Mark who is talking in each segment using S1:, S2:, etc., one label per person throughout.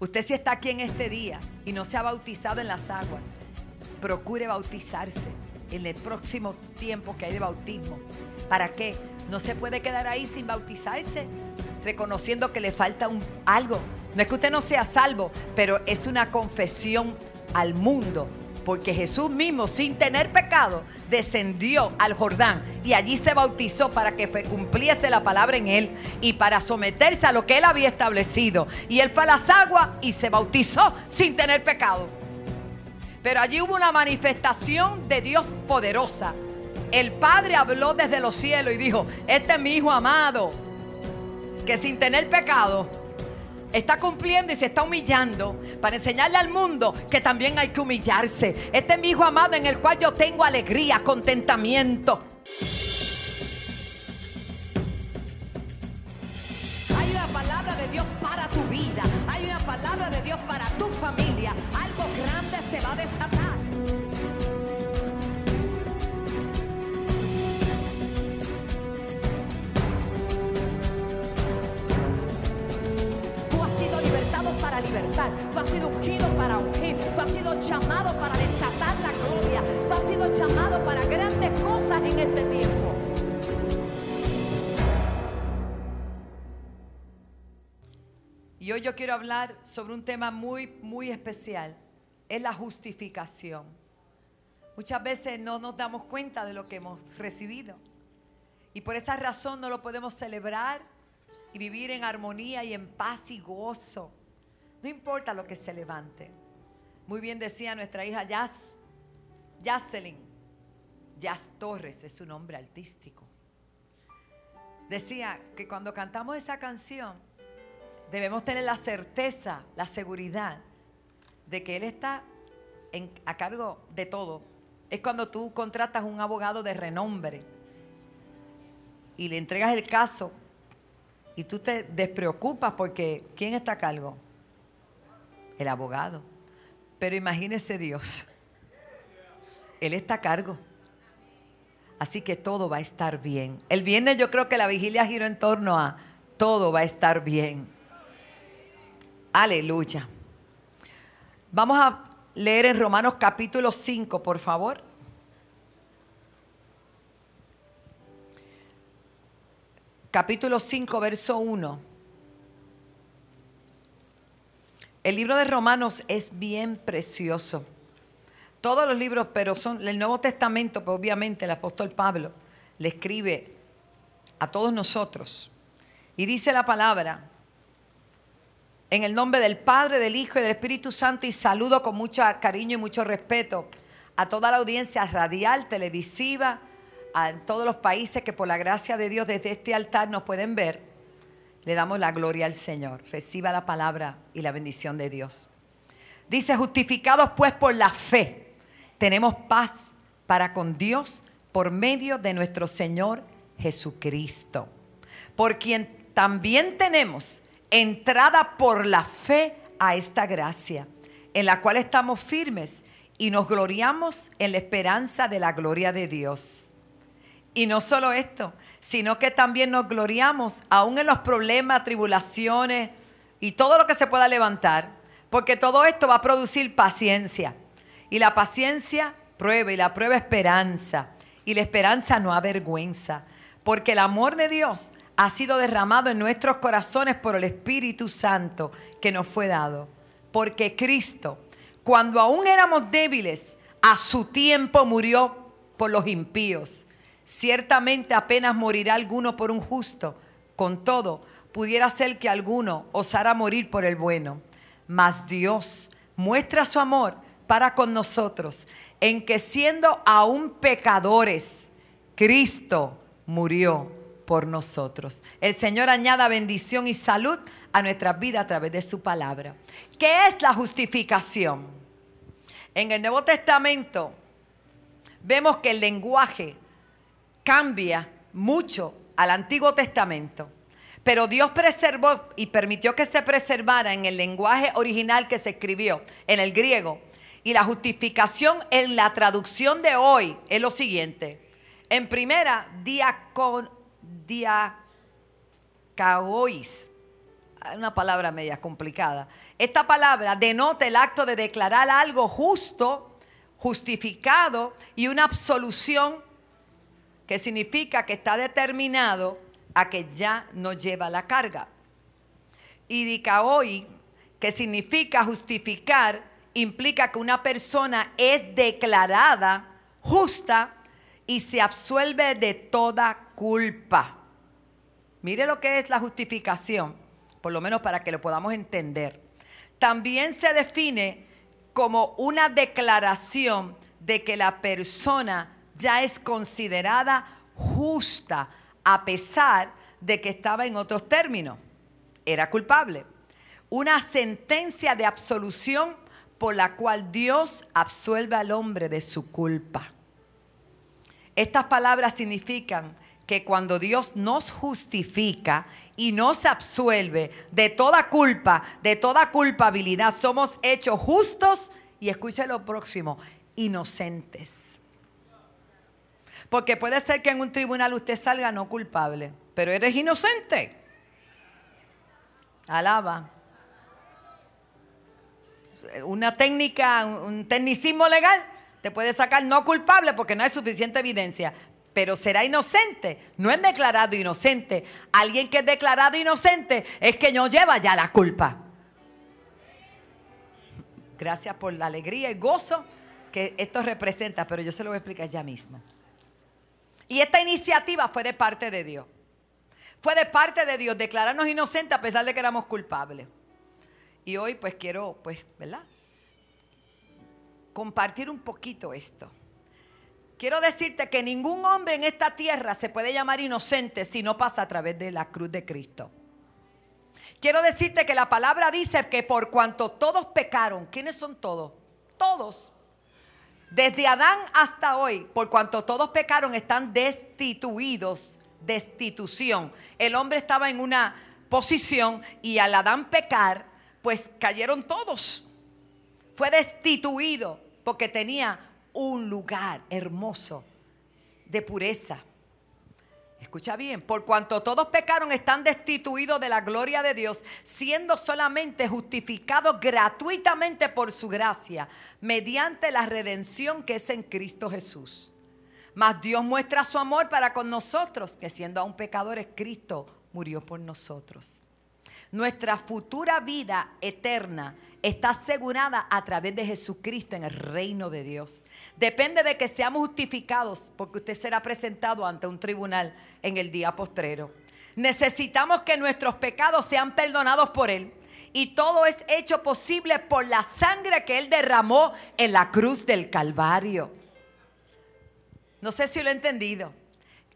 S1: Usted si está aquí en este día y no se ha bautizado en las aguas, procure bautizarse en el próximo tiempo que hay de bautismo. ¿Para qué? No se puede quedar ahí sin bautizarse, reconociendo que le falta un, algo. No es que usted no sea salvo, pero es una confesión al mundo. Porque Jesús mismo, sin tener pecado, descendió al Jordán y allí se bautizó para que cumpliese la palabra en él y para someterse a lo que él había establecido. Y él fue a las aguas y se bautizó sin tener pecado. Pero allí hubo una manifestación de Dios poderosa. El Padre habló desde los cielos y dijo, este es mi Hijo amado, que sin tener pecado está cumpliendo y se está humillando para enseñarle al mundo que también hay que humillarse. Este es mi hijo amado en el cual yo tengo alegría, contentamiento. Hay una palabra de Dios para tu vida. Hay una palabra de Dios para tu familia. Algo grande se va a desatar. Para libertar, tú has sido ungido para ungir, tú has sido llamado para desatar la gloria, tú has sido llamado para grandes cosas en este tiempo. Y hoy yo quiero hablar sobre un tema muy, muy especial, es la justificación. Muchas veces no nos damos cuenta de lo que hemos recibido. Y por esa razón no lo podemos celebrar y vivir en armonía y en paz y gozo. No importa lo que se levante. Muy bien decía nuestra hija Jazz, Jazzelyn, Jazz Torres es su nombre artístico. Decía que cuando cantamos esa canción debemos tener la certeza, la seguridad de que Él está a cargo de todo. Es cuando tú contratas un abogado de renombre y le entregas el caso y tú te despreocupas porque ¿quién está a cargo? El abogado. Pero imagínese Dios. Él está a cargo. Así que todo va a estar bien. El viernes yo creo que la vigilia giró en torno a todo va a estar bien. Aleluya. Vamos a leer en Romanos capítulo 5, por favor. Capítulo 5, verso 1. El libro de Romanos es bien precioso. Todos los libros, pero son el Nuevo Testamento, pues obviamente el apóstol Pablo le escribe a todos nosotros. Y dice la palabra, en el nombre del Padre, del Hijo y del Espíritu Santo, y saludo con mucho cariño y mucho respeto a toda la audiencia radial, televisiva, a todos los países que por la gracia de Dios desde este altar nos pueden ver le damos la gloria al Señor. Reciba la palabra y la bendición de Dios. Dice, justificados pues por la fe, tenemos paz para con Dios por medio de nuestro Señor Jesucristo, por quien también tenemos entrada por la fe a esta gracia, en la cual estamos firmes y nos gloriamos en la esperanza de la gloria de Dios. Y no solo esto, sino que también nos gloriamos aún en los problemas, tribulaciones y todo lo que se pueda levantar, porque todo esto va a producir paciencia. Y la paciencia prueba y la prueba esperanza. Y la esperanza no avergüenza, porque el amor de Dios ha sido derramado en nuestros corazones por el Espíritu Santo que nos fue dado. Porque Cristo, cuando aún éramos débiles, a su tiempo murió por los impíos. Ciertamente apenas morirá alguno por un justo. Con todo, pudiera ser que alguno osara morir por el bueno. Mas Dios muestra su amor para con nosotros en que siendo aún pecadores, Cristo murió por nosotros. El Señor añada bendición y salud a nuestra vida a través de su palabra. ¿Qué es la justificación? En el Nuevo Testamento vemos que el lenguaje cambia mucho al Antiguo Testamento. Pero Dios preservó y permitió que se preservara en el lenguaje original que se escribió, en el griego. Y la justificación en la traducción de hoy es lo siguiente. En primera, diacon, diacaois. una palabra media complicada. Esta palabra denota el acto de declarar algo justo, justificado y una absolución que significa que está determinado a que ya no lleva la carga. Y hoy, que significa justificar, implica que una persona es declarada justa y se absuelve de toda culpa. Mire lo que es la justificación, por lo menos para que lo podamos entender. También se define como una declaración de que la persona ya es considerada justa a pesar de que estaba en otros términos. Era culpable. Una sentencia de absolución por la cual Dios absuelve al hombre de su culpa. Estas palabras significan que cuando Dios nos justifica y nos absuelve de toda culpa, de toda culpabilidad, somos hechos justos y escuche lo próximo, inocentes. Porque puede ser que en un tribunal usted salga no culpable, pero eres inocente. Alaba. Una técnica, un tecnicismo legal te puede sacar no culpable porque no hay suficiente evidencia, pero será inocente. No es declarado inocente. Alguien que es declarado inocente es que no lleva ya la culpa. Gracias por la alegría y gozo que esto representa, pero yo se lo voy a explicar ya mismo. Y esta iniciativa fue de parte de Dios. Fue de parte de Dios declararnos inocentes a pesar de que éramos culpables. Y hoy pues quiero, pues, ¿verdad? Compartir un poquito esto. Quiero decirte que ningún hombre en esta tierra se puede llamar inocente si no pasa a través de la cruz de Cristo. Quiero decirte que la palabra dice que por cuanto todos pecaron, ¿quiénes son todos? Todos. Desde Adán hasta hoy, por cuanto todos pecaron, están destituidos, destitución. El hombre estaba en una posición y al Adán pecar, pues cayeron todos. Fue destituido porque tenía un lugar hermoso de pureza. Escucha bien, por cuanto todos pecaron están destituidos de la gloria de Dios, siendo solamente justificados gratuitamente por su gracia, mediante la redención que es en Cristo Jesús. Mas Dios muestra su amor para con nosotros, que siendo aún pecadores, Cristo murió por nosotros. Nuestra futura vida eterna está asegurada a través de Jesucristo en el reino de Dios. Depende de que seamos justificados porque usted será presentado ante un tribunal en el día postrero. Necesitamos que nuestros pecados sean perdonados por Él. Y todo es hecho posible por la sangre que Él derramó en la cruz del Calvario. No sé si lo he entendido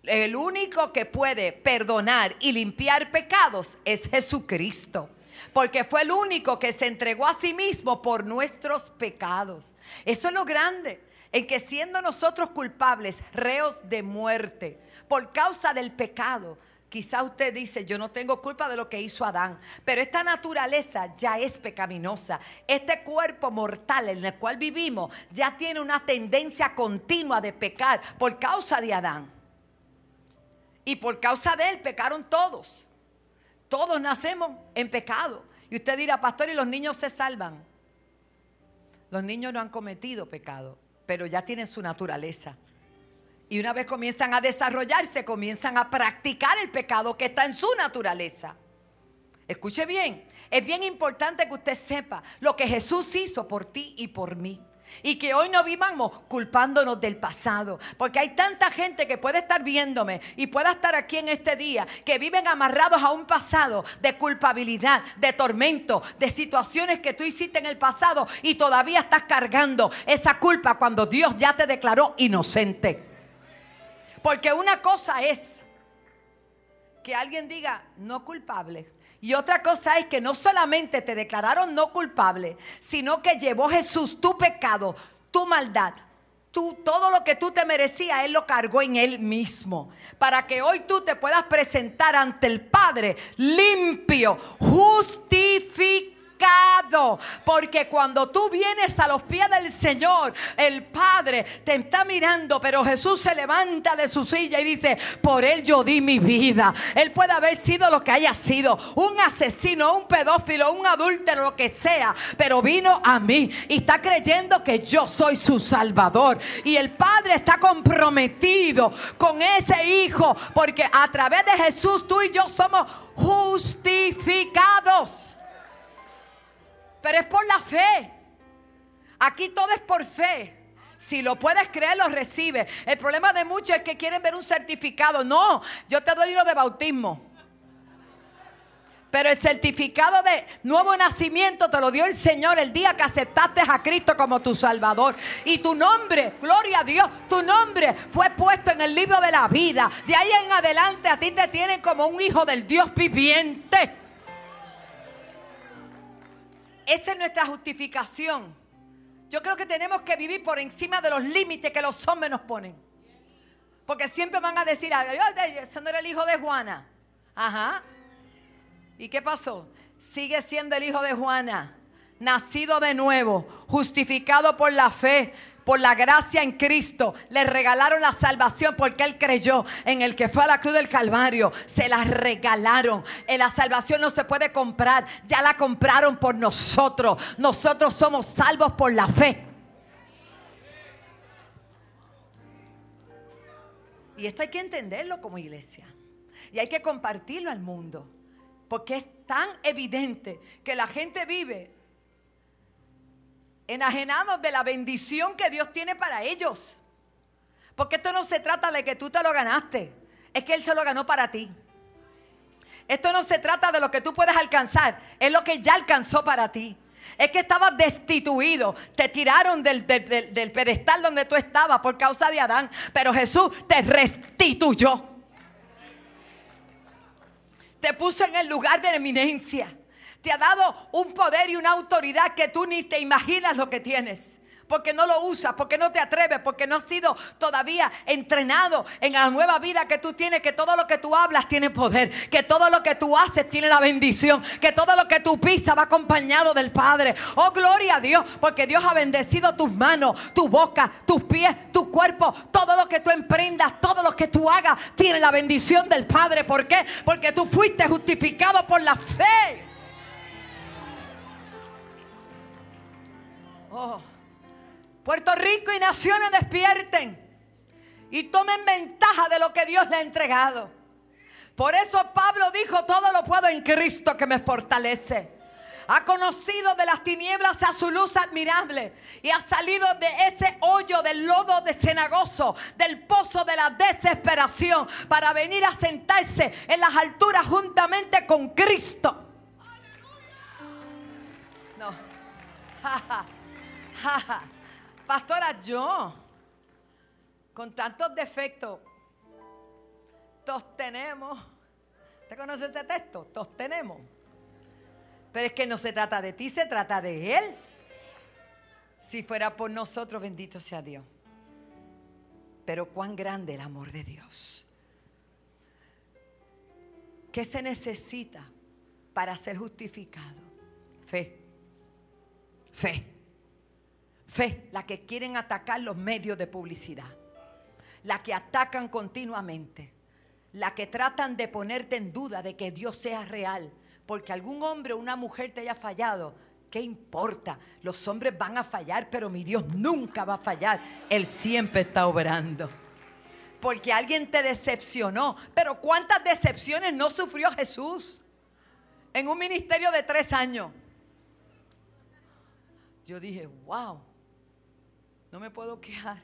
S1: el único que puede perdonar y limpiar pecados es Jesucristo. Porque fue el único que se entregó a sí mismo por nuestros pecados. Eso es lo grande. En que siendo nosotros culpables, reos de muerte, por causa del pecado, Quizá usted dice, yo no tengo culpa de lo que hizo Adán, pero esta naturaleza ya es pecaminosa. Este cuerpo mortal en el cual vivimos ya tiene una tendencia continua de pecar por causa de Adán. Y por causa de él pecaron todos. Todos nacemos en pecado. Y usted dirá, pastor, ¿y los niños se salvan? Los niños no han cometido pecado, pero ya tienen su naturaleza. Y una vez comienzan a desarrollarse, comienzan a practicar el pecado que está en su naturaleza. Escuche bien, es bien importante que usted sepa lo que Jesús hizo por ti y por mí. Y que hoy no vivamos culpándonos del pasado. Porque hay tanta gente que puede estar viéndome y pueda estar aquí en este día, que viven amarrados a un pasado de culpabilidad, de tormento, de situaciones que tú hiciste en el pasado y todavía estás cargando esa culpa cuando Dios ya te declaró inocente. Porque una cosa es que alguien diga no culpable y otra cosa es que no solamente te declararon no culpable, sino que llevó Jesús tu pecado, tu maldad, todo lo que tú te merecías, Él lo cargó en Él mismo. Para que hoy tú te puedas presentar ante el Padre limpio, justificado Porque cuando tú vienes a los pies del Señor, el Padre te está mirando, pero Jesús se levanta de su silla y dice, por Él yo di mi vida. Él puede haber sido lo que haya sido, un asesino, un pedófilo, un adúltero, lo que sea, pero vino a mí y está creyendo que yo soy su Salvador. Y el Padre está comprometido con ese Hijo, porque a través de Jesús tú y yo somos justificados. Pero es por la fe. Aquí todo es por fe. Si lo puedes creer, lo recibe. El problema de muchos es que quieren ver un certificado. No, yo te doy lo de bautismo. Pero el certificado de nuevo nacimiento te lo dio el Señor el día que aceptaste a Cristo como tu Salvador. Y tu nombre, gloria a Dios, tu nombre fue puesto en el libro de la vida. De ahí en adelante a ti te tienen como un hijo del Dios viviente. Esa es nuestra justificación. Yo creo que tenemos que vivir por encima de los límites que los hombres nos ponen. Porque siempre van a decir, ese no era el hijo de Juana. Ajá. ¿Y qué pasó? Sigue siendo el hijo de Juana, nacido de nuevo, justificado por la fe, por la gracia en Cristo, le regalaron la salvación porque él creyó en el que fue a la cruz del Calvario. Se la regalaron. En la salvación no se puede comprar, ya la compraron por nosotros. Nosotros somos salvos por la fe. Y esto hay que entenderlo como iglesia. Y hay que compartirlo al mundo. Porque es tan evidente que la gente vive enajenados de la bendición que Dios tiene para ellos. Porque esto no se trata de que tú te lo ganaste, es que Él se lo ganó para ti. Esto no se trata de lo que tú puedes alcanzar, es lo que ya alcanzó para ti. Es que estabas destituido, te tiraron del, del pedestal donde tú estabas por causa de Adán, pero Jesús te restituyó. Te puso en el lugar de eminencia. Te ha dado un poder y una autoridad que tú ni te imaginas lo que tienes porque no lo usas, porque no te atreves, porque no has sido todavía entrenado en la nueva vida que tú tienes, que todo lo que tú hablas tiene poder, que todo lo que tú haces tiene la bendición, que todo lo que tú pisas va acompañado del Padre. Oh, gloria a Dios, porque Dios ha bendecido tus manos, tu boca, tus pies, tu cuerpo, todo lo que tú emprendas, todo lo que tú hagas tiene la bendición del Padre. ¿Por qué? Porque tú fuiste justificado por la fe. Oh, Puerto Rico y naciones despierten y tomen ventaja de lo que Dios le ha entregado. Por eso Pablo dijo, todo lo puedo en Cristo que me fortalece. Ha conocido de las tinieblas a su luz admirable y ha salido de ese hoyo del lodo de cenagoso, del pozo de la desesperación, para venir a sentarse en las alturas juntamente con Cristo. No. Pastora, yo, con tantos defectos, todos tenemos. ¿Te conoce este texto? Todos tenemos. Pero es que no se trata de ti, se trata de Él. Si fuera por nosotros, bendito sea Dios. Pero cuán grande el amor de Dios. ¿Qué se necesita para ser justificado? Fe. Fe. Fe, la que quieren atacar los medios de publicidad, la que atacan continuamente, la que tratan de ponerte en duda de que Dios sea real, porque algún hombre o una mujer te haya fallado. ¿Qué importa? Los hombres van a fallar, pero mi Dios nunca va a fallar. Él siempre está obrando. Porque alguien te decepcionó. Pero ¿cuántas decepciones no sufrió Jesús? En un ministerio de tres años. Yo dije, wow. No me puedo quejar.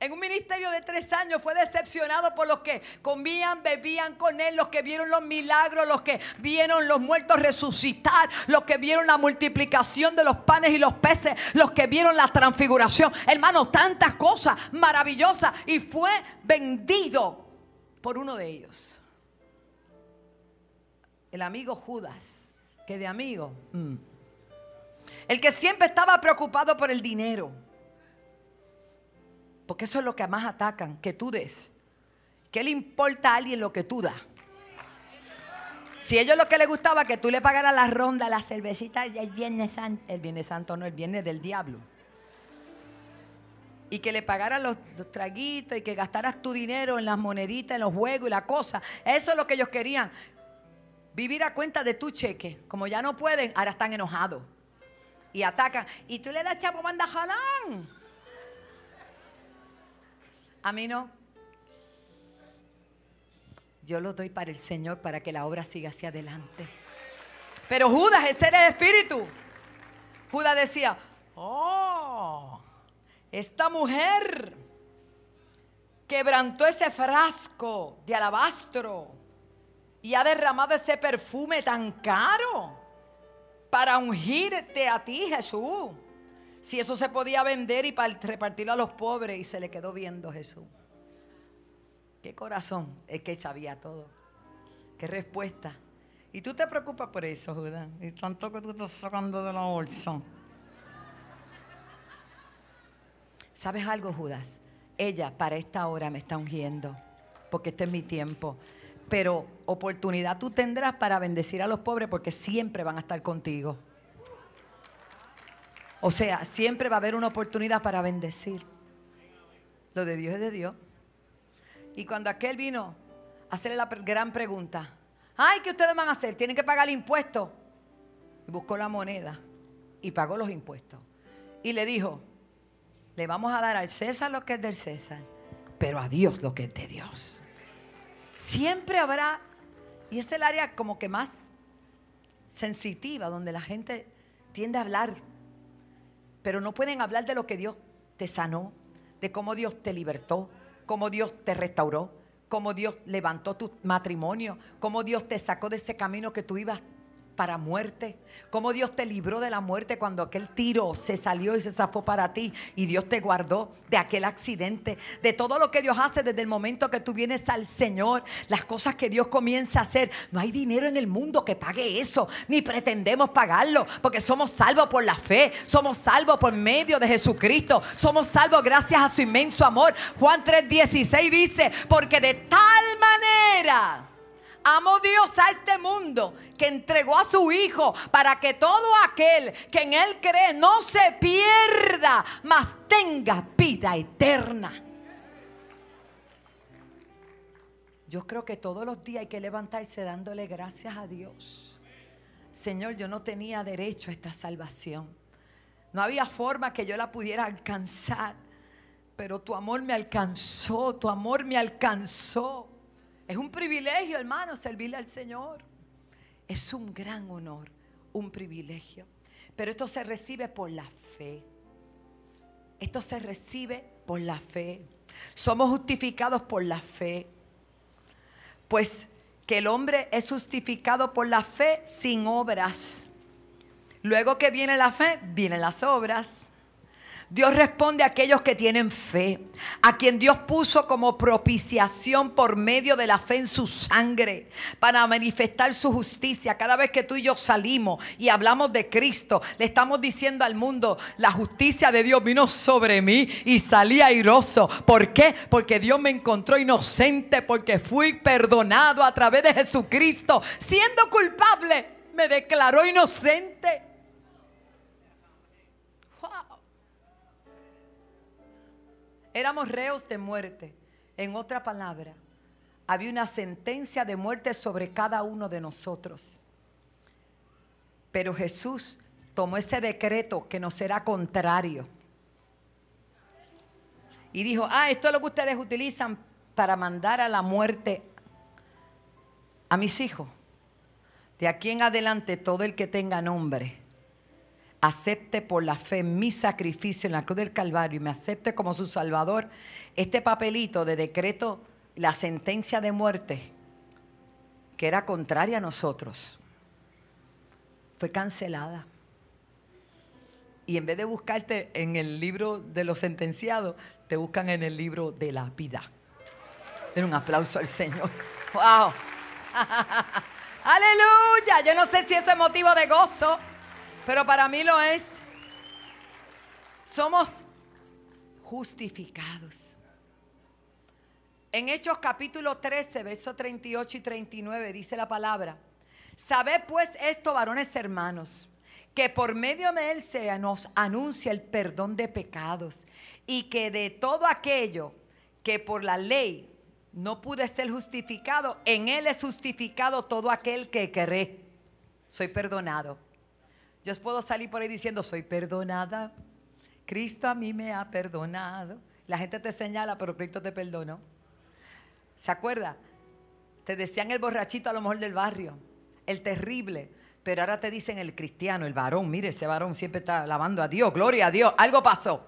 S1: En un ministerio de tres años fue decepcionado por los que comían, bebían con él, los que vieron los milagros, los que vieron los muertos resucitar, los que vieron la multiplicación de los panes y los peces, los que vieron la transfiguración. Hermano, tantas cosas maravillosas. Y fue vendido por uno de ellos. El amigo Judas, que de amigo. Mm. El que siempre estaba preocupado por el dinero. Porque eso es lo que más atacan, que tú des. ¿Qué le importa a alguien lo que tú das? Si ellos lo que les gustaba que tú le pagaras la ronda, la cervecita el Viernes Santo, el Viernes Santo no, el Viernes del Diablo. Y que le pagaras los, los traguitos y que gastaras tu dinero en las moneditas, en los juegos y la cosa. Eso es lo que ellos querían. Vivir a cuenta de tu cheque. Como ya no pueden, ahora están enojados. Y atacan. Y tú le das chapo manda jalán. A mí no. Yo lo doy para el Señor para que la obra siga hacia adelante. Pero Judas, ese era el espíritu. Judas decía, oh, esta mujer quebrantó ese frasco de alabastro y ha derramado ese perfume tan caro para ungirte a ti, Jesús. Si eso se podía vender y repartirlo a los pobres y se le quedó viendo Jesús. Qué corazón es que sabía todo. Qué respuesta. Y tú te preocupas por eso, Judas. Y tanto que tú estás sacando de la bolsa. ¿Sabes algo, Judas? Ella para esta hora me está ungiendo. Porque este es mi tiempo. Pero oportunidad tú tendrás para bendecir a los pobres porque siempre van a estar contigo. O sea, siempre va a haber una oportunidad para bendecir. Lo de Dios es de Dios. Y cuando aquel vino a hacerle la gran pregunta, ay, ¿qué ustedes van a hacer? Tienen que pagar el impuesto. Y buscó la moneda y pagó los impuestos. Y le dijo, le vamos a dar al César lo que es del César, pero a Dios lo que es de Dios. Siempre habrá, y es el área como que más sensitiva, donde la gente tiende a hablar, pero no pueden hablar de lo que Dios te sanó, de cómo Dios te libertó, cómo Dios te restauró, cómo Dios levantó tu matrimonio, cómo Dios te sacó de ese camino que tú ibas para muerte. Cómo Dios te libró de la muerte cuando aquel tiro se salió y se zafó para ti y Dios te guardó de aquel accidente. De todo lo que Dios hace desde el momento que tú vienes al Señor. Las cosas que Dios comienza a hacer. No hay dinero en el mundo que pague eso. Ni pretendemos pagarlo. Porque somos salvos por la fe. Somos salvos por medio de Jesucristo. Somos salvos gracias a su inmenso amor. Juan 3:16 dice, porque de tal manera Amó Dios a este mundo que entregó a su Hijo para que todo aquel que en Él cree no se pierda, mas tenga vida eterna. Yo creo que todos los días hay que levantarse dándole gracias a Dios. Señor, yo no tenía derecho a esta salvación. No había forma que yo la pudiera alcanzar. Pero tu amor me alcanzó, tu amor me alcanzó. Es un privilegio, hermano, servirle al Señor. Es un gran honor, un privilegio. Pero esto se recibe por la fe. Esto se recibe por la fe. Somos justificados por la fe. Pues que el hombre es justificado por la fe sin obras. Luego que viene la fe, vienen las obras. Dios responde a aquellos que tienen fe, a quien Dios puso como propiciación por medio de la fe en su sangre, para manifestar su justicia. Cada vez que tú y yo salimos y hablamos de Cristo, le estamos diciendo al mundo, la justicia de Dios vino sobre mí y salí airoso. ¿Por qué? Porque Dios me encontró inocente, porque fui perdonado a través de Jesucristo. Siendo culpable, me declaró inocente. Éramos reos de muerte. En otra palabra, había una sentencia de muerte sobre cada uno de nosotros. Pero Jesús tomó ese decreto que nos era contrario. Y dijo, ah, esto es lo que ustedes utilizan para mandar a la muerte a mis hijos. De aquí en adelante, todo el que tenga nombre acepte por la fe mi sacrificio en la cruz del Calvario y me acepte como su Salvador, este papelito de decreto, la sentencia de muerte, que era contraria a nosotros, fue cancelada. Y en vez de buscarte en el libro de los sentenciados, te buscan en el libro de la vida. Den un aplauso al Señor. ¡Wow! ¡Aleluya! Yo no sé si eso es motivo de gozo. Pero para mí lo es. Somos justificados. En Hechos capítulo 13, versos 38 y 39 dice la palabra. Sabed pues esto, varones hermanos, que por medio de él se nos anuncia el perdón de pecados y que de todo aquello que por la ley no pude ser justificado, en él es justificado todo aquel que cree. Soy perdonado. Yo puedo salir por ahí diciendo, soy perdonada. Cristo a mí me ha perdonado. La gente te señala, pero Cristo te perdonó. ¿Se acuerda? Te decían el borrachito a lo mejor del barrio, el terrible, pero ahora te dicen el cristiano, el varón. Mire, ese varón siempre está alabando a Dios, gloria a Dios. Algo pasó.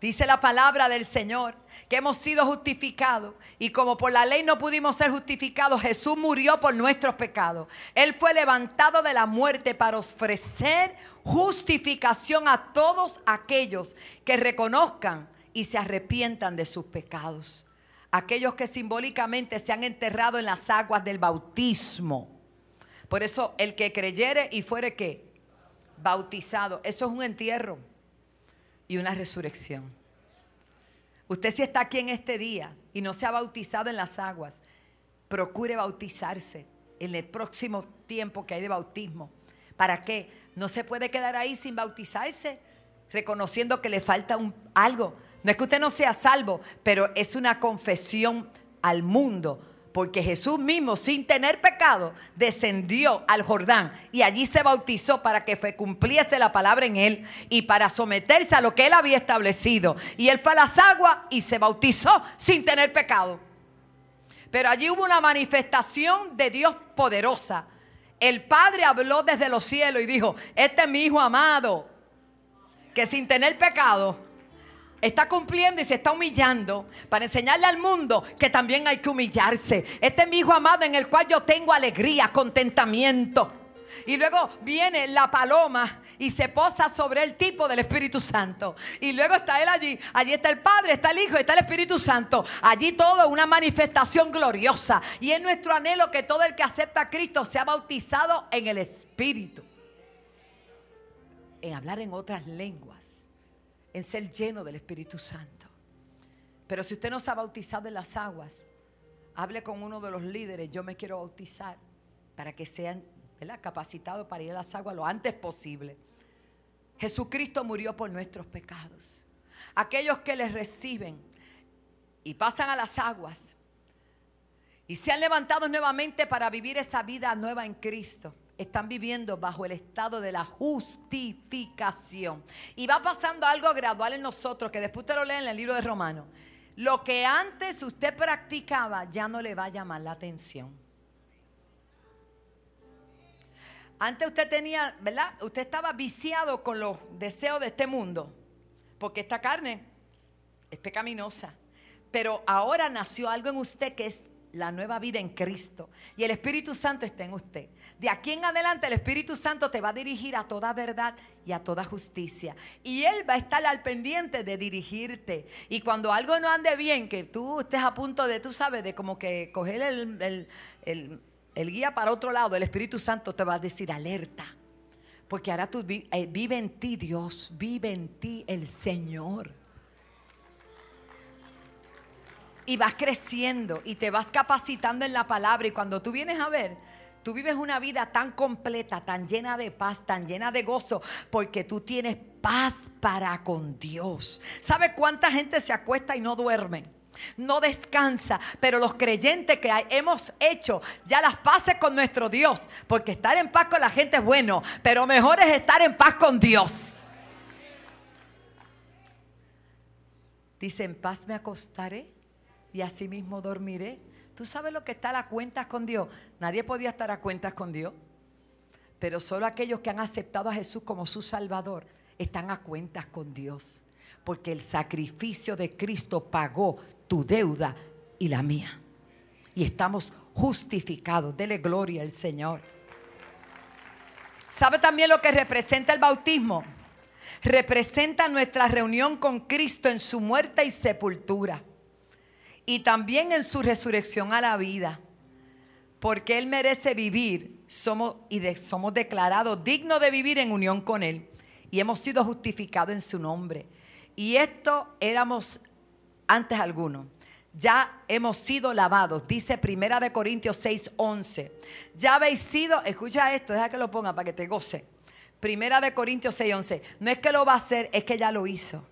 S1: Dice la palabra del Señor que hemos sido justificados y como por la ley no pudimos ser justificados, Jesús murió por nuestros pecados. Él fue levantado de la muerte para ofrecer justificación a todos aquellos que reconozcan y se arrepientan de sus pecados. Aquellos que simbólicamente se han enterrado en las aguas del bautismo. Por eso el que creyere y fuere bautizado, eso es un entierro y una resurrección. Usted si está aquí en este día y no se ha bautizado en las aguas, procure bautizarse en el próximo tiempo que hay de bautismo. ¿Para qué? No se puede quedar ahí sin bautizarse, reconociendo que le falta algo. No es que usted no sea salvo, pero es una confesión al mundo porque Jesús mismo, sin tener pecado, descendió al Jordán y allí se bautizó para que cumpliese la palabra en él y para someterse a lo que él había establecido. Y él fue a las aguas y se bautizó sin tener pecado. Pero allí hubo una manifestación de Dios poderosa. El Padre habló desde los cielos y dijo, este es mi Hijo amado, que sin tener pecado está cumpliendo y se está humillando para enseñarle al mundo que también hay que humillarse. Este es mi hijo amado en el cual yo tengo alegría, contentamiento. Y luego viene la paloma y se posa sobre el tipo del Espíritu Santo. Y luego está él allí. Allí está el Padre, está el Hijo, está el Espíritu Santo. Allí todo una manifestación gloriosa. Y es nuestro anhelo que todo el que acepta a Cristo sea bautizado en el Espíritu. En hablar en otras lenguas en ser lleno del Espíritu Santo. Pero si usted no se ha bautizado en las aguas, hable con uno de los líderes, yo me quiero bautizar para que sean capacitados para ir a las aguas lo antes posible. Jesucristo murió por nuestros pecados. Aquellos que les reciben y pasan a las aguas y se han levantado nuevamente para vivir esa vida nueva en Cristo están viviendo bajo el estado de la justificación. Y va pasando algo gradual en nosotros, que después usted lo lee en el libro de Romanos. Lo que antes usted practicaba ya no le va a llamar la atención. Antes usted tenía, ¿verdad? Usted estaba viciado con los deseos de este mundo, porque esta carne es pecaminosa. Pero ahora nació algo en usted que es la nueva vida en Cristo. Y el Espíritu Santo está en usted. De aquí en adelante el Espíritu Santo te va a dirigir a toda verdad y a toda justicia. Y Él va a estar al pendiente de dirigirte. Y cuando algo no ande bien, que tú estés a punto de, tú sabes, de como que coger el, el, guía para otro lado, el Espíritu Santo te va a decir alerta. Porque ahora eh, vive en ti Dios, vive en ti el Señor y vas creciendo y te vas capacitando en la palabra y cuando tú vienes a ver, tú vives una vida tan completa, tan llena de paz, tan llena de gozo, porque tú tienes paz para con Dios. ¿Sabe cuánta gente se acuesta y no duerme? No descansa, pero los creyentes que hemos hecho ya las paces con nuestro Dios, porque estar en paz con la gente es bueno, pero mejor es estar en paz con Dios. Dice, en paz me acostaré y así mismo dormiré. ¿Tú sabes lo que está a cuentas con Dios? Nadie podía estar a cuentas con Dios. Pero solo aquellos que han aceptado a Jesús como su Salvador están a cuentas con Dios. Porque el sacrificio de Cristo pagó tu deuda y la mía. Y estamos justificados. Dele gloria al Señor. ¿Sabe también lo que representa el bautismo? Representa nuestra reunión con Cristo en su muerte y sepultura y también en su resurrección a la vida. Porque Él merece vivir, somos, y somos declarados dignos de vivir en unión con Él. Y hemos sido justificados en su nombre. Y esto éramos antes algunos. ya hemos sido lavados. Dice Primera de Corintios 6, 11. Ya habéis sido, escucha esto, deja que lo ponga para que te goce. Primera de Corintios 6, 11. No es que lo va a hacer, es que ya lo hizo.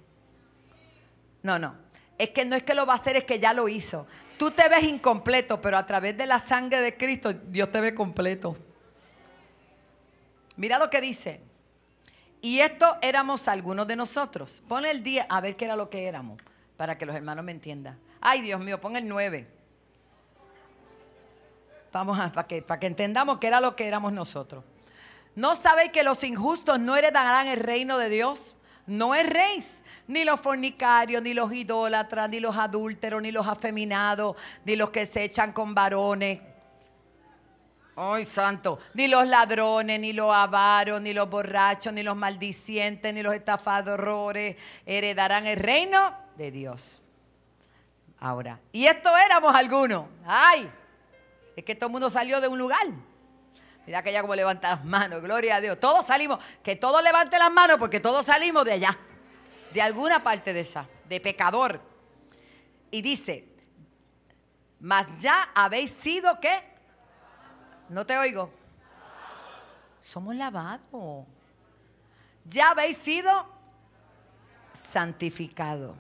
S1: No, no. Es que no es que lo va a hacer, es que ya lo hizo. Tú te ves incompleto, pero a través de la sangre de Cristo, Dios te ve completo. Mira lo que dice. Y esto éramos algunos de nosotros. Pon el día a ver qué era lo que éramos, para que los hermanos me entiendan. Ay, Dios mío, pon el 9. Vamos a, para que, para que entendamos qué era lo que éramos nosotros. ¿No sabéis que los injustos no heredarán el reino de Dios? No rey, ni los fornicarios, ni los idólatras, ni los adúlteros, ni los afeminados, ni los que se echan con varones Ay, santo. Ni los ladrones, ni los avaros, ni los borrachos, ni los maldicientes, ni los estafadores heredarán el reino de Dios. Ahora, y esto éramos algunos. Ay, es que todo el mundo salió de un lugar. Mira que ya como levanta las manos, gloria a Dios. Todos salimos, que todos levanten las manos porque todos salimos de allá, de alguna parte de esa, de pecador. Y dice, mas ya habéis sido qué? No te oigo. Somos lavados. Ya habéis sido santificados.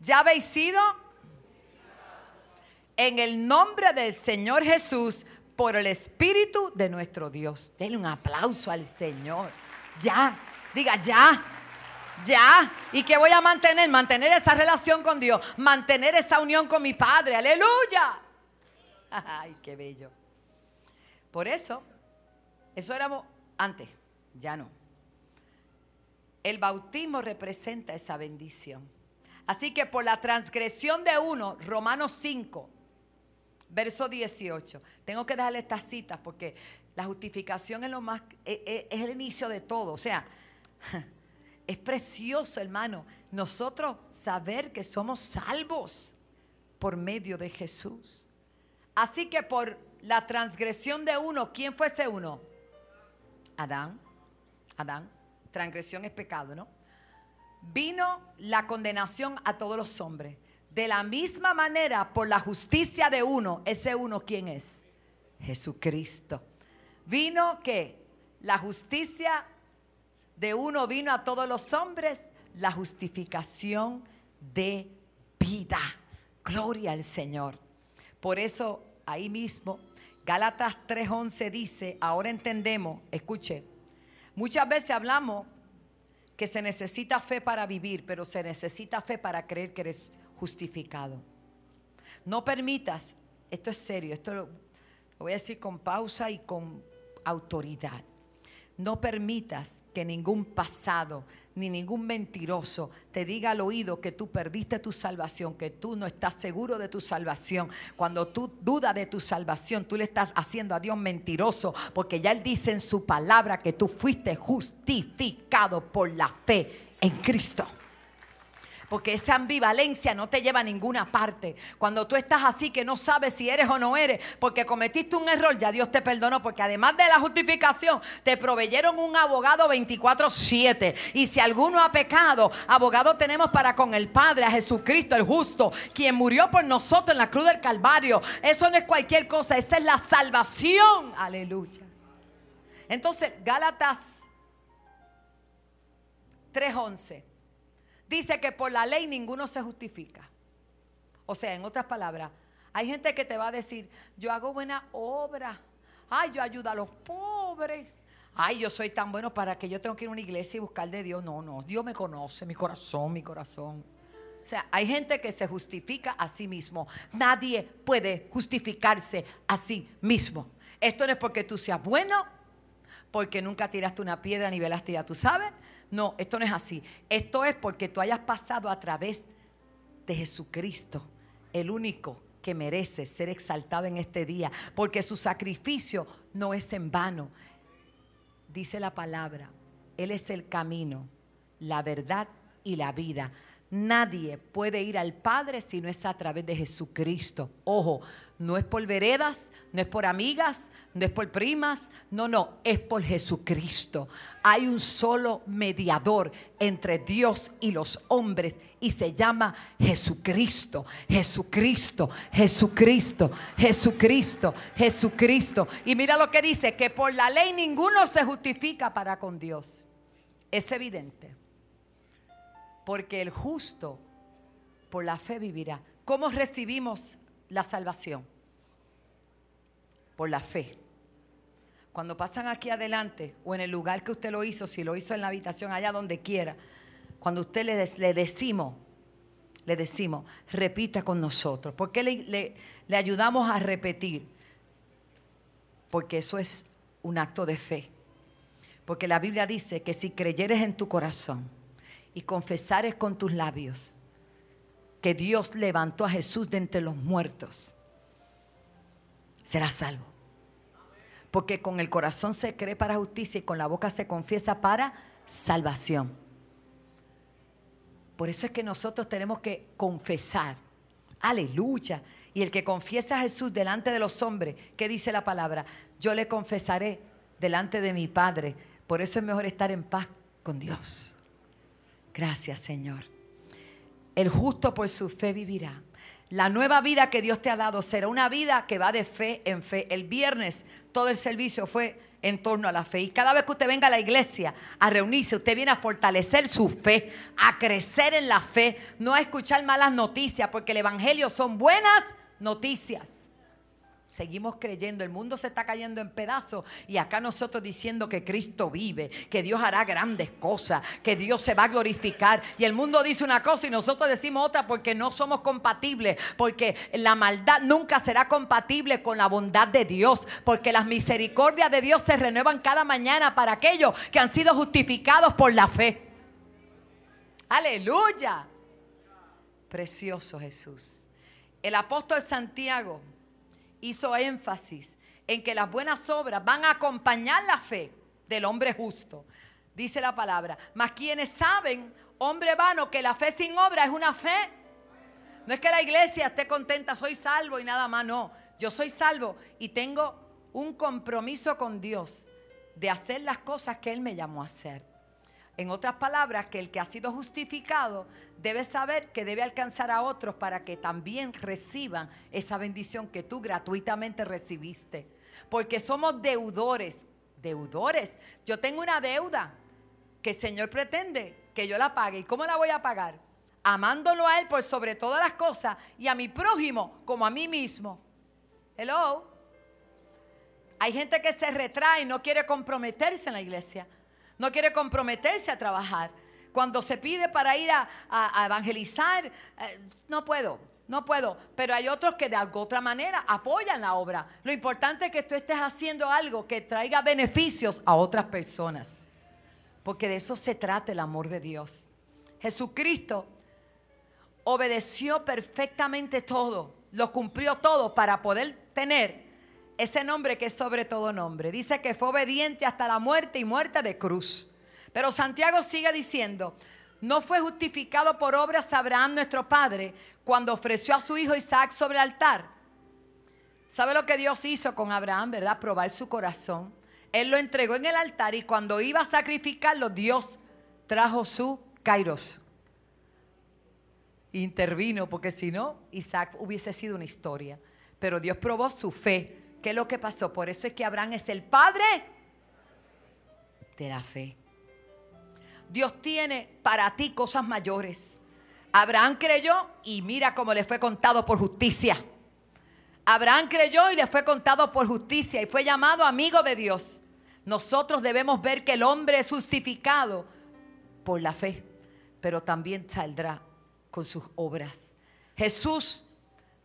S1: Ya habéis sido en el nombre del Señor Jesús por el Espíritu de nuestro Dios. Denle un aplauso al Señor. Ya, diga ya. Ya. ¿Y qué voy a mantener? Mantener esa relación con Dios. Mantener esa unión con mi Padre. Aleluya. Ay, qué bello. Por eso, eso éramos antes, ya no. El bautismo representa esa bendición. Así que por la transgresión de uno, Romanos 5, verso 18. Tengo que dejarle estas citas porque la justificación es lo más es, e, es el inicio de todo, o sea, es precioso, hermano, nosotros saber que somos salvos por medio de Jesús. Así que por la transgresión de uno, ¿quién fue ese uno? Adán. Adán. Transgresión es pecado, ¿no? Vino la condenación a todos los hombres. De la misma manera, por la justicia de uno, ese uno, ¿quién es? Jesucristo. Vino que la justicia de uno vino a todos los hombres, la justificación de vida. Gloria al Señor. Por eso ahí mismo, Gálatas 3:11 dice, ahora entendemos, escuche, muchas veces hablamos que se necesita fe para vivir, pero se necesita fe para creer que eres justificado. No permitas, esto es serio, esto lo, voy a decir con pausa y con autoridad. No permitas que ningún pasado ni ningún mentiroso te diga al oído que tú perdiste tu salvación, que tú no estás seguro de tu salvación. Cuando tú dudas de tu salvación, tú le estás haciendo a Dios mentiroso, porque ya Él dice en su palabra que tú fuiste justificado por la fe en Cristo. Porque esa ambivalencia no te lleva a ninguna parte. Cuando tú estás así que no sabes si eres o no eres, porque cometiste un error, ya Dios te perdonó. Porque además de la justificación, te proveyeron un abogado 24-7. Y si alguno ha pecado, abogado tenemos para con el Padre, a Jesucristo, el justo, quien murió por nosotros en la cruz del Calvario. Eso no es cualquier cosa, esa es la salvación. Aleluya. Entonces, Gálatas 3:11 dice que por la ley ninguno se justifica. O sea, en otras palabras, hay gente que te va a decir, yo hago buena obra, ay, yo ayudo a los pobres, ay, yo soy tan bueno para que yo tengo que ir a una iglesia y buscar de Dios. No, no, Dios me conoce, mi corazón, mi corazón. O sea, hay gente que se justifica a sí mismo. Nadie puede justificarse a sí mismo. Esto no es porque tú seas bueno, porque nunca tiraste una piedra ni velaste ya tú sabes, no, esto no es así. Esto es porque tú hayas pasado a través de Jesucristo, el único que merece ser exaltado en este día, porque su sacrificio no es en vano. Dice la palabra, Él es el camino, la verdad y la vida. Nadie puede ir al Padre si no es a través de Jesucristo. Ojo, no es por veredas, no es por amigas, no es por primas, no, no, es por Jesucristo. Hay un solo mediador entre Dios y los hombres y se llama Jesucristo, Jesucristo, Jesucristo, Jesucristo, Jesucristo. Y mira lo que dice, que por la ley ninguno se justifica para con Dios. Es evidente porque el justo por la fe vivirá. ¿Cómo recibimos la salvación? Por la fe. Cuando pasan aquí adelante o en el lugar que usted lo hizo, si lo hizo en la habitación, allá donde quiera, cuando usted le, le decimos, le decimos, repita con nosotros. ¿Por qué le, le ayudamos a repetir? Porque eso es un acto de fe. Porque la Biblia dice que si creyeres en tu corazón, y confesares con tus labios que Dios levantó a Jesús de entre los muertos, serás salvo. Porque con el corazón se cree para justicia y con la boca se confiesa para salvación. Por eso es que nosotros tenemos que confesar. Aleluya. Y el que confiesa a Jesús delante de los hombres, ¿qué dice la palabra? Yo le confesaré delante de mi Padre. Por eso es mejor estar en paz con Dios. Gracias, Señor. El justo por su fe vivirá. La nueva vida que Dios te ha dado será una vida que va de fe en fe. El viernes todo el servicio fue en torno a la fe. Y cada vez que usted venga a la iglesia a reunirse, usted viene a fortalecer su fe, a crecer en la fe, no a escuchar malas noticias, porque el Evangelio son buenas noticias. Seguimos creyendo, el mundo se está cayendo en pedazos y acá nosotros diciendo que Cristo vive, que Dios hará grandes cosas, que Dios se va a glorificar. Y el mundo dice una cosa y nosotros decimos otra porque no somos compatibles, porque la maldad nunca será compatible con la bondad de Dios, porque las misericordias de Dios se renuevan cada mañana para aquellos que han sido justificados por la fe. Aleluya. Precioso Jesús. El apóstol Santiago hizo énfasis en que las buenas obras van a acompañar la fe del hombre justo. Dice la palabra, mas quienes saben, hombre vano, que la fe sin obra es una fe. No es que la iglesia esté contenta, soy salvo y nada más, no. Yo soy salvo y tengo un compromiso con Dios de hacer las cosas que Él me llamó a hacer. En otras palabras, que el que ha sido justificado debe saber que debe alcanzar a otros para que también reciban esa bendición que tú gratuitamente recibiste. Porque somos deudores, deudores. Yo tengo una deuda que el Señor pretende que yo la pague. ¿Y cómo la voy a pagar? Amándolo a Él por sobre todas las cosas y a mi prójimo como a mí mismo. Hello. Hay gente que se retrae y no quiere comprometerse en la iglesia no quiere comprometerse a trabajar. Cuando se pide para ir a, evangelizar, eh, no puedo, no puedo. Pero hay otros que de alguna otra manera apoyan la obra. Lo importante es que tú estés haciendo algo que traiga beneficios a otras personas. Porque de eso se trata el amor de Dios. Jesucristo obedeció perfectamente todo, lo cumplió todo para poder tener ese nombre que es sobre todo nombre. Dice que fue obediente hasta la muerte y muerte de cruz. Pero Santiago sigue diciendo, no fue justificado por obras Abraham nuestro padre cuando ofreció a su hijo Isaac sobre el altar. ¿Sabe lo que Dios hizo con Abraham, verdad? Probar su corazón. Él lo entregó en el altar y cuando iba a sacrificarlo, Dios trajo su kairos. Intervino, porque si no, Isaac hubiese sido una historia. Pero Dios probó su fe ¿Qué es lo que pasó? Por eso es que Abraham es el padre de la fe. Dios tiene para ti cosas mayores. Abraham creyó y mira cómo le fue contado por justicia. Abraham creyó y le fue contado por justicia y fue llamado amigo de Dios. Nosotros debemos ver que el hombre es justificado por la fe, pero también saldrá con sus obras. Jesús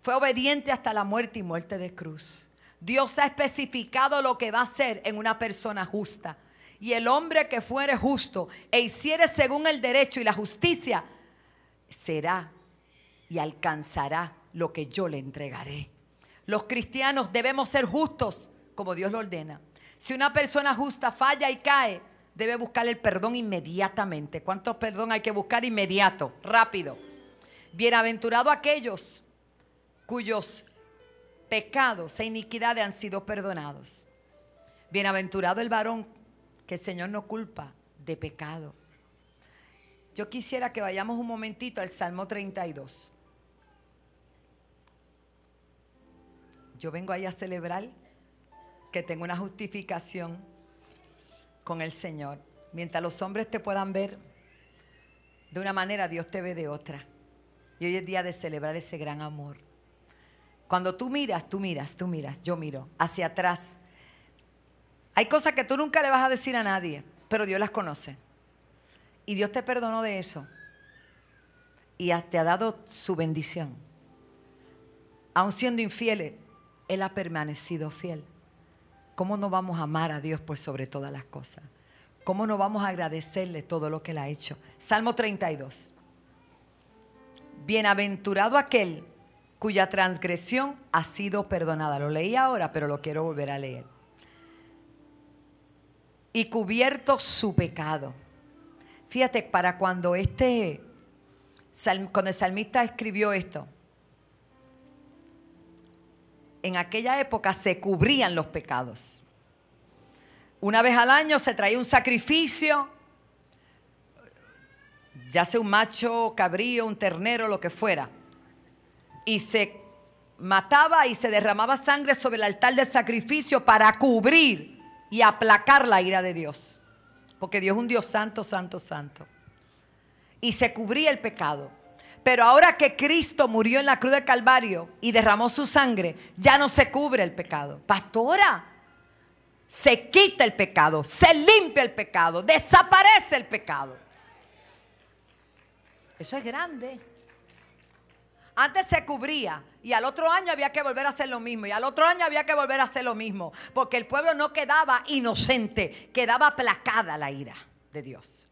S1: fue obediente hasta la muerte y muerte de cruz. Dios ha especificado lo que va a hacer en una persona justa. Y el hombre que fuere justo e hiciere según el derecho y la justicia, será y alcanzará lo que yo le entregaré. Los cristianos debemos ser justos como Dios lo ordena. Si una persona justa falla y cae, debe buscar el perdón inmediatamente. ¿Cuánto perdón hay que buscar inmediato? Rápido. Bienaventurado aquellos cuyos pecados e iniquidades han sido perdonados. Bienaventurado el varón que el Señor no culpa de pecado. Yo quisiera que vayamos un momentito al Salmo 32. Yo vengo ahí a celebrar que tengo una justificación con el Señor. Mientras los hombres te puedan ver de una manera, Dios te ve de otra. Y hoy es día de celebrar ese gran amor. Cuando tú miras, tú miras, tú miras, yo miro hacia atrás. Hay cosas que tú nunca le vas a decir a nadie, pero Dios las conoce. Y Dios te perdonó de eso. Y te ha dado su bendición. Aun siendo infieles, Él ha permanecido fiel. ¿Cómo no vamos a amar a Dios por sobre todas las cosas? ¿Cómo no vamos a agradecerle todo lo que Él ha hecho? Salmo 32. Bienaventurado aquel cuya transgresión ha sido perdonada. Lo leí ahora, pero lo quiero volver a leer. Y cubierto su pecado. Fíjate, para cuando este, cuando el salmista escribió esto, en aquella época se cubrían los pecados. Una vez al año se traía un sacrificio, ya sea un macho, cabrío, un ternero, lo que fuera, y se mataba y se derramaba sangre sobre el altar de sacrificio para cubrir y aplacar la ira de Dios. Porque Dios es un Dios santo, santo, santo. Y se cubría el pecado. Pero ahora que Cristo murió en la cruz del Calvario y derramó su sangre, ya no se cubre el pecado. Pastora, se quita el pecado, se limpia el pecado, desaparece el pecado. Eso es grande. Antes se cubría y al otro año había que volver a hacer lo mismo y al otro año había que volver a hacer lo mismo, porque el pueblo no quedaba inocente, quedaba aplacada la ira de Dios.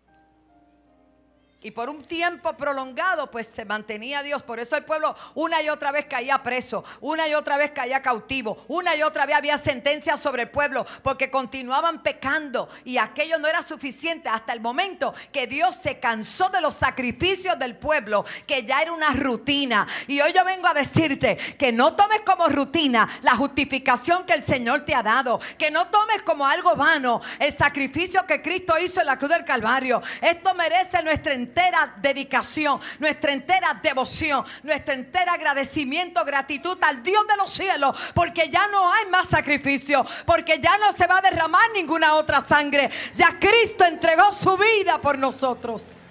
S1: Y por un tiempo prolongado, pues se mantenía Dios. Por eso el pueblo una y otra vez caía preso, una y otra vez caía cautivo, una y otra vez había sentencias sobre el pueblo, porque continuaban pecando. Y aquello no era suficiente hasta el momento que Dios se cansó de los sacrificios del pueblo, que ya era una rutina. Y hoy yo vengo a decirte que no tomes como rutina la justificación que el Señor te ha dado, que no tomes como algo vano el sacrificio que Cristo hizo en la cruz del Calvario. Esto merece nuestra entera dedicación, nuestra entera devoción, nuestra entera agradecimiento, gratitud al Dios de los cielos, porque ya no hay más sacrificio, porque ya no se va a derramar ninguna otra sangre. Ya Cristo entregó su vida por nosotros.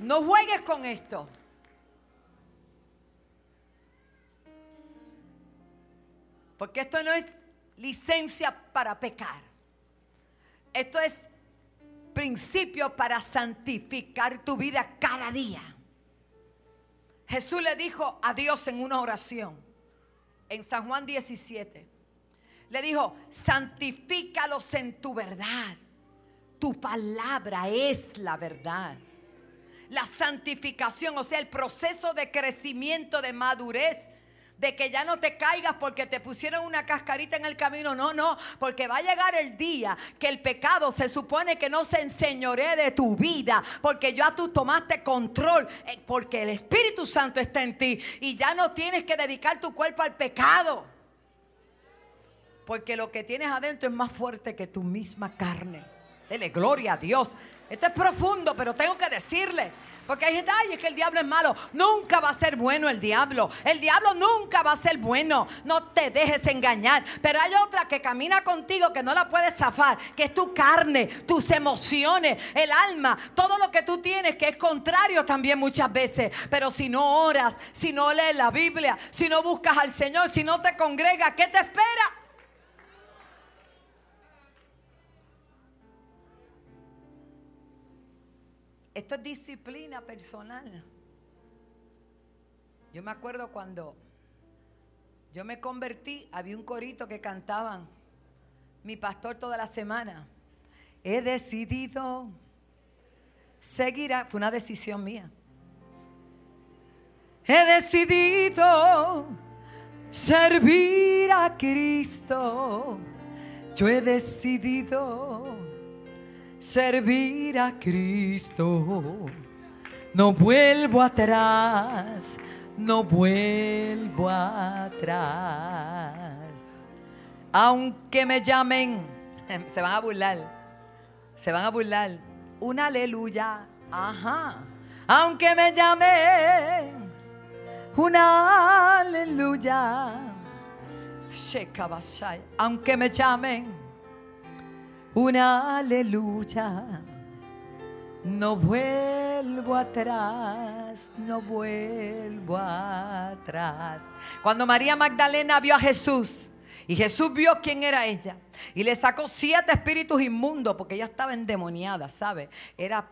S1: No juegues con esto. Porque esto no es licencia para pecar. Esto es principio para santificar tu vida cada día. Jesús le dijo a Dios en una oración, en San Juan 17, le dijo, santifícalos en tu verdad. Tu palabra es la verdad. La santificación, o sea, el proceso de crecimiento, de madurez, de que ya no te caigas porque te pusieron una cascarita en el camino. No, no, porque va a llegar el día que el pecado se supone que no se enseñoree de tu vida, porque ya tú tomaste control, eh, porque el Espíritu Santo está en ti y ya no tienes que dedicar tu cuerpo al pecado. Porque lo que tienes adentro es más fuerte que tu misma carne. Dele gloria a Dios. Esto es profundo, pero tengo que decirle. Porque hay gente, ay, es que el diablo es malo. Nunca va a ser bueno el diablo. El diablo nunca va a ser bueno. No te dejes engañar. Pero hay otra que camina contigo que no la puedes zafar, que es tu carne, tus emociones, el alma, todo lo que tú tienes que es contrario también muchas veces. Pero si no oras, si no lees la Biblia, si no buscas al Señor, si no te congregas, ¿qué te espera? Esto es disciplina personal. Yo me acuerdo cuando yo me convertí, había un corito que cantaban mi pastor toda la semana. He decidido seguir, fue una decisión mía. He decidido servir a Cristo Yo he decidido servir a Cristo. No vuelvo atrás, no vuelvo atrás. Aunque me llamen, se van a burlar, se van a burlar. Una aleluya, ajá. Aunque me llamen, una aleluya. Aunque me llamen, una aleluya. No vuelvo atrás, no vuelvo atrás. Cuando María Magdalena vio a Jesús y Jesús vio quién era ella y le sacó siete espíritus inmundos porque ella estaba endemoniada, ¿sabe? Era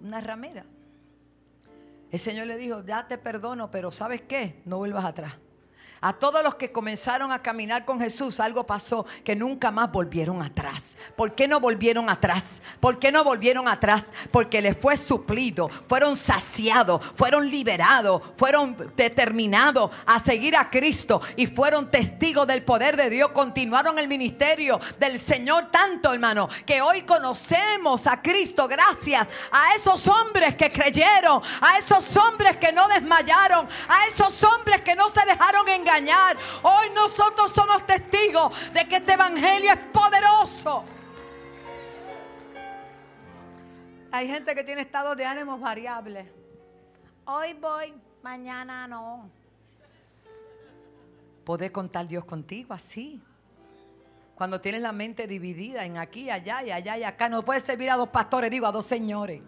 S1: una ramera. El Señor le dijo, ya te perdono, pero ¿sabes qué? No vuelvas atrás. A todos los que comenzaron a caminar con Jesús, algo pasó que nunca más volvieron atrás. ¿Por qué no volvieron atrás? ¿Por qué no volvieron atrás? Porque les fue suplido, fueron saciados, fueron liberados, fueron determinados a seguir a Cristo y fueron testigos del poder de Dios. Continuaron el ministerio del Señor tanto, hermano, que hoy conocemos a Cristo gracias a esos hombres que creyeron, a esos hombres que no desmayaron, a esos hombres que no se dejaron engañar Hoy nosotros somos testigos de que este evangelio es poderoso. Hay gente que tiene estados de ánimos variables. Hoy voy, mañana no. Poder contar Dios contigo así. Cuando tienes la mente dividida en aquí, allá y allá y acá, no puedes servir a dos pastores, digo a dos señores.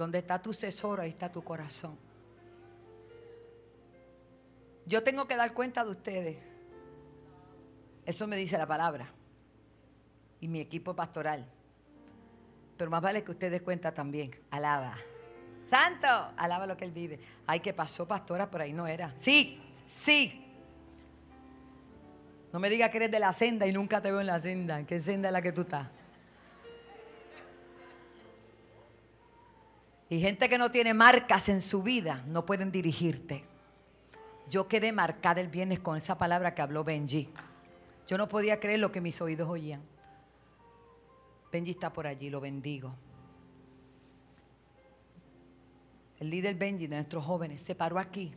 S1: Donde está tu tesoro, ahí está tu corazón. Yo tengo que dar cuenta de ustedes. Eso me dice la palabra. Y mi equipo pastoral. Pero más vale que ustedes cuenta también. Alaba. Santo, alaba lo que él vive. Ay, que pasó pastora, por ahí no era. Sí, sí. No me digas que eres de la senda y nunca te veo en la senda. ¿En qué senda es la que tú estás? Y gente que no tiene marcas en su vida no pueden dirigirte. Yo quedé marcada el viernes con esa palabra que habló Benji. Yo no podía creer lo que mis oídos oían. Benji está por allí, lo bendigo. El líder Benji de nuestros jóvenes se paró aquí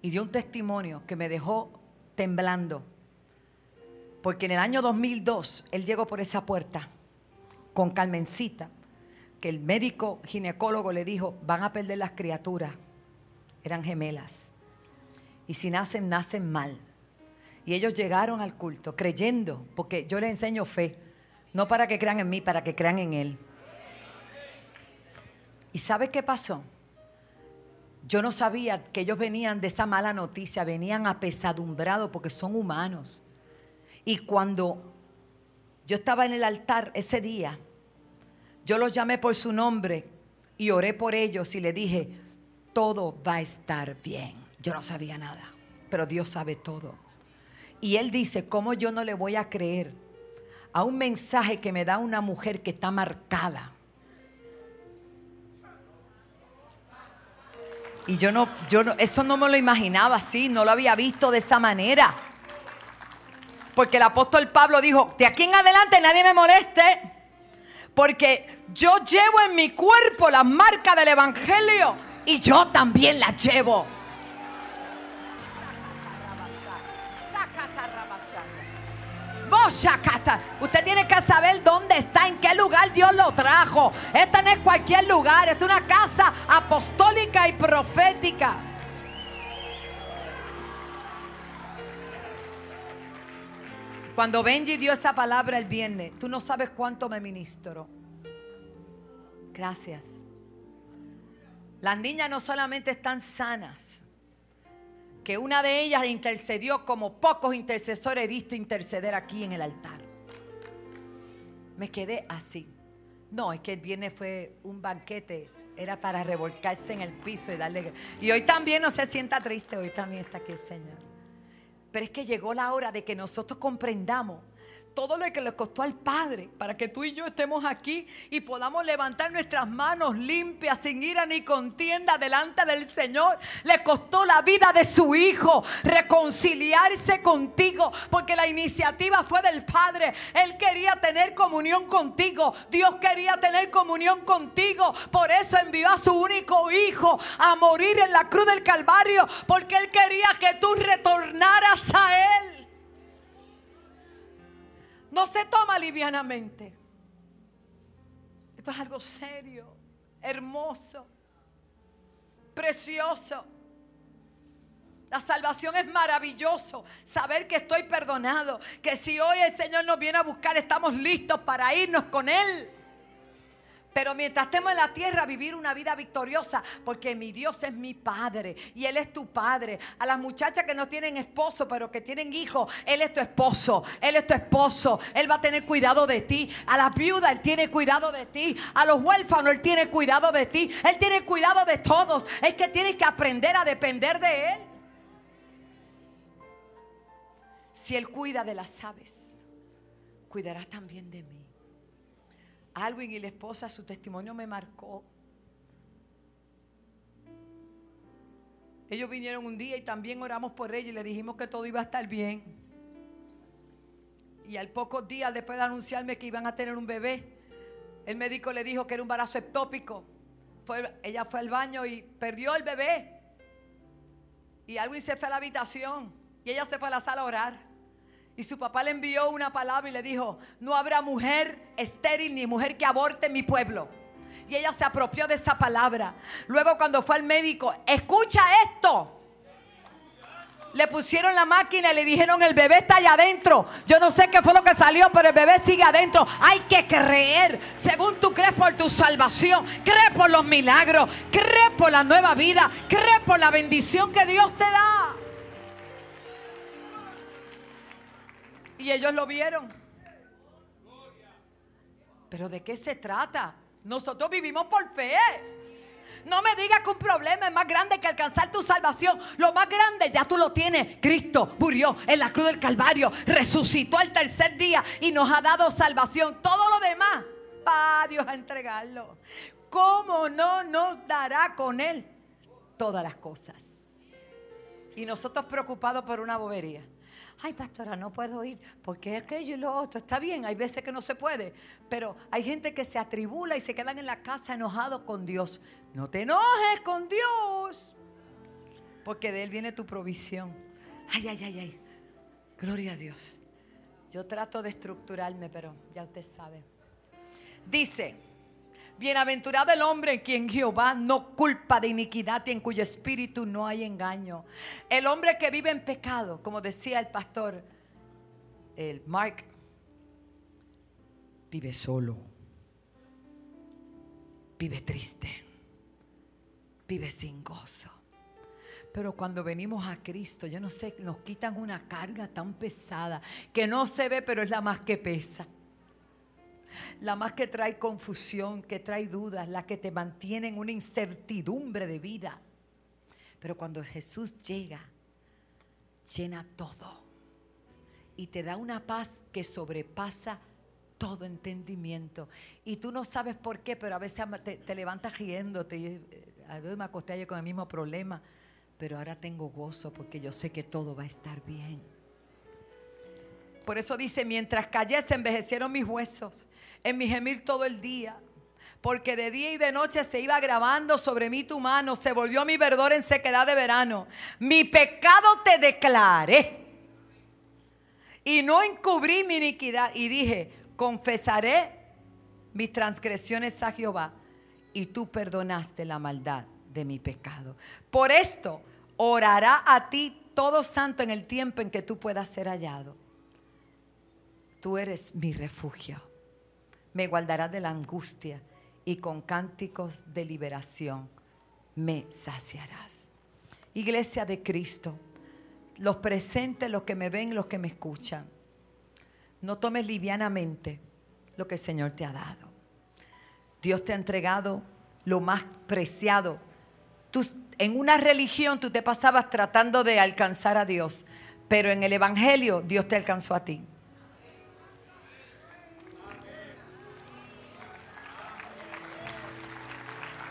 S1: y dio un testimonio que me dejó temblando. Porque en el año 2002 él llegó por esa puerta con Carmencita que el médico ginecólogo le dijo, van a perder las criaturas. Eran gemelas. Y si nacen, nacen mal. Y ellos llegaron al culto creyendo, porque yo les enseño fe, no para que crean en mí, para que crean en Él. ¿Y sabe qué pasó? Yo no sabía que ellos venían de esa mala noticia, venían apesadumbrados porque son humanos. Y cuando yo estaba en el altar ese día, yo los llamé por su nombre y oré por ellos y le dije, todo va a estar bien. Yo no sabía nada, pero Dios sabe todo. Y él dice, ¿cómo yo no le voy a creer a un mensaje que me da una mujer que está marcada? Y yo no, yo no, eso no me lo imaginaba así, no lo había visto de esa manera. Porque el apóstol Pablo dijo, de aquí en adelante nadie me moleste. Porque yo llevo en mi cuerpo la marca del Evangelio y yo también la llevo. Usted tiene que saber dónde está, en qué lugar Dios lo trajo. Esta no es cualquier lugar, es una casa apostólica y profética. Cuando Benji dio esa palabra el viernes, tú no sabes cuánto me ministro. Gracias. Las niñas no solamente están sanas, que una de ellas intercedió como pocos intercesores he visto interceder aquí en el altar. Me quedé así. No, es que el viernes fue un banquete, era para revolcarse en el piso y darle... Y hoy también no se sienta triste, hoy también está aquí el Señor. Pero es que llegó la hora de que nosotros comprendamos todo lo que le costó al Padre para que tú y yo estemos aquí y podamos levantar nuestras manos limpias, sin ira ni contienda delante del Señor. Le costó la vida de su Hijo reconciliarse contigo, porque la iniciativa fue del Padre. Él quería tener comunión contigo. Dios quería tener comunión contigo. Por eso envió a su único Hijo a morir en la cruz del Calvario, porque Él quería que tú retornaras a Él. No se toma livianamente. Esto es algo serio, hermoso, precioso. La salvación es maravilloso. Saber que estoy perdonado. Que si hoy el Señor nos viene a buscar, estamos listos para irnos con Él. Pero mientras estemos en la tierra, vivir una vida victoriosa, porque mi Dios es mi Padre y Él es tu Padre. A las muchachas que no tienen esposo, pero que tienen hijos, Él es tu esposo, Él es tu esposo, Él va a tener cuidado de ti. A las viudas, Él tiene cuidado de ti. A los huérfanos, Él tiene cuidado de ti. Él tiene cuidado de todos. Es que tienes que aprender a depender de Él. Si Él cuida de las aves, cuidará también de mí. Alwin y la esposa, su testimonio me marcó. Ellos vinieron un día y también oramos por ella y le dijimos que todo iba a estar bien. Y al pocos días después de anunciarme que iban a tener un bebé, el médico le dijo que era un embarazo ectópico. ella fue al baño y perdió el bebé. Y Alwin se fue a la habitación y ella se fue a la sala a orar. Y su papá le envió una palabra y le dijo, no habrá mujer estéril ni mujer que aborte en mi pueblo. Y ella se apropió de esa palabra. Luego cuando fue al médico, escucha esto. Le pusieron la máquina y le dijeron, el bebé está allá adentro. Yo no sé qué fue lo que salió, pero el bebé sigue adentro. Hay que creer, según tú crees por tu salvación, cree por los milagros, cree por la nueva vida, cree por la bendición que Dios te da. Y ellos lo vieron. Pero ¿de qué se trata? Nosotros vivimos por fe. No me digas que un problema es más grande que alcanzar tu salvación. Lo más grande ya tú lo tienes. Cristo murió en la cruz del Calvario, resucitó al tercer día y nos ha dado salvación. Todo lo demás va Dios a entregarlo. ¿Cómo no nos dará con Él todas las cosas? Y nosotros preocupados por una bobería ay pastora, no puedo ir, porque aquello y lo otro. Está bien, hay veces que no se puede, pero hay gente que se atribula y se quedan en la casa enojados con Dios. No te enojes con Dios, porque de Él viene tu provisión. Ay, ay, ay, ay. Gloria a Dios. Yo trato de estructurarme, pero ya usted sabe. Dice, Bienaventurado el hombre en quien Jehová no culpa de iniquidad y en cuyo espíritu no hay engaño. El hombre que vive en pecado, como decía el pastor el Mark, vive solo, vive triste, vive sin gozo. Pero cuando venimos a Cristo, yo no sé, nos quitan una carga tan pesada que no se ve, pero es la más que pesa la más que trae confusión, que trae dudas, la que te mantiene en una incertidumbre de vida. Pero cuando Jesús llega, llena todo y te da una paz que sobrepasa todo entendimiento. Y tú no sabes por qué, pero a veces te, levantas riéndote. Eh, a veces me acosté ayer con el mismo problema, pero ahora tengo gozo porque yo sé que todo va a estar bien. Por eso dice, mientras callé se envejecieron mis huesos, en mi gemir todo el día. Porque de día y de noche se iba grabando sobre mí tu mano, se volvió mi verdor en sequedad de verano. Mi pecado te declaré. Y no encubrí mi iniquidad. Y dije, confesaré mis transgresiones a Jehová. Y tú perdonaste la maldad de mi pecado. Por esto orará a ti todo santo en el tiempo en que tú puedas ser hallado tú eres mi refugio. Me guardarás de la angustia y con cánticos de liberación me saciarás. Iglesia de Cristo, los presentes, los que me ven, los que me escuchan, no tomes livianamente lo que el Señor te ha dado. Dios te ha entregado lo más preciado. En una religión tú te pasabas tratando de alcanzar a Dios, pero en el Evangelio Dios te alcanzó a ti.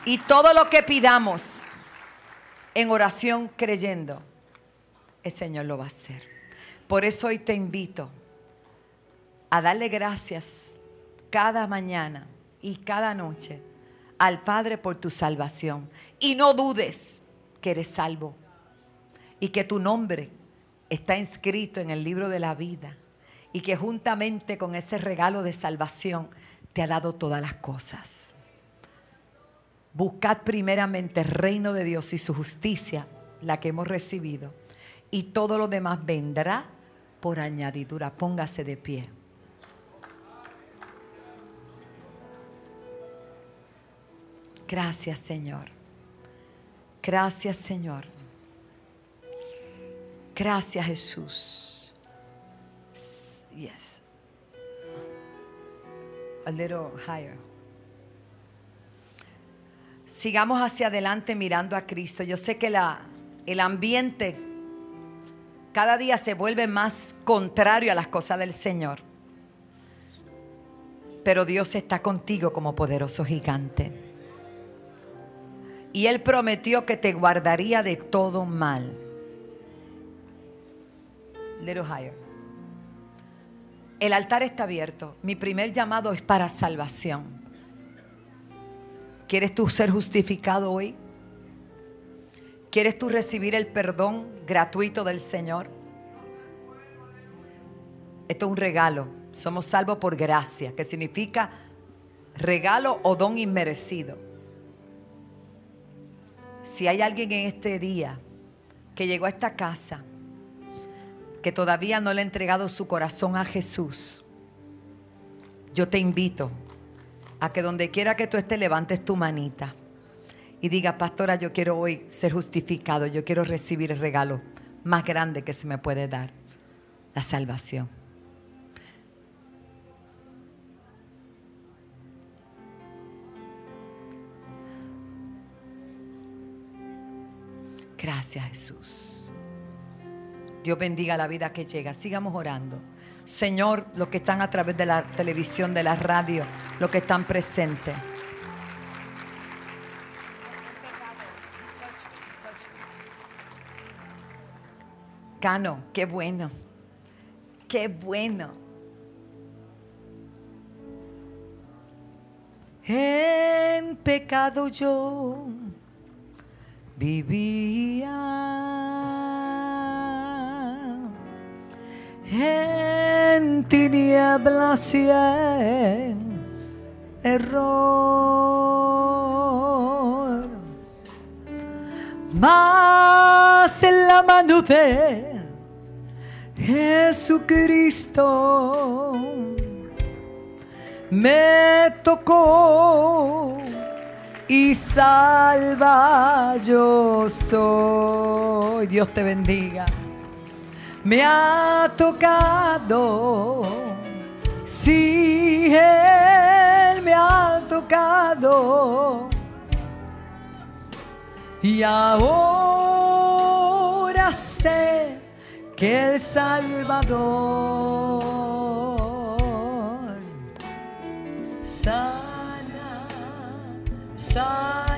S1: Y todo lo que pidamos en oración creyendo, el Señor lo va a hacer. Por eso hoy te invito a darle gracias cada mañana y cada noche al Padre por tu salvación. Y no dudes que eres salvo y que tu nombre está inscrito en el libro de la vida y que juntamente con ese regalo de salvación te ha dado todas las cosas. Buscad primeramente el reino de Dios y su justicia, la que hemos recibido, y todo lo demás vendrá por añadidura. Póngase de pie. Gracias, Señor. Gracias, Señor. Gracias, Jesús. Yes. A little higher. Sigamos hacia adelante mirando a Cristo. Yo sé que el ambiente cada día se vuelve más contrario a las cosas del Señor. Pero Dios está contigo como poderoso gigante. Y Él prometió que te guardaría de todo mal. Little higher. El altar está abierto. Mi primer llamado es para salvación. ¿Quieres tú ser justificado hoy? ¿Quieres tú recibir el perdón gratuito del Señor? Esto es un regalo. Somos salvos por gracia, que significa regalo o don inmerecido. Si hay alguien en este día que llegó a esta casa, que todavía no le ha entregado su corazón a Jesús, yo te invito a que donde quiera que tú estés levantes tu manita y diga, pastora, yo quiero hoy ser justificado, yo quiero recibir el regalo más grande que se me puede dar, la salvación. Gracias Jesús. Dios bendiga la vida que llega. Sigamos orando. Señor, los que están a través de la televisión, de la radio, los que están presentes. Cano, qué bueno. Qué bueno. En pecado yo vivía en tinieblas y en error. Mas en la mano de Jesucristo me tocó y salva yo soy. Dios te bendiga. Me ha tocado, si Él me ha tocado. Y ahora sé que el Salvador salva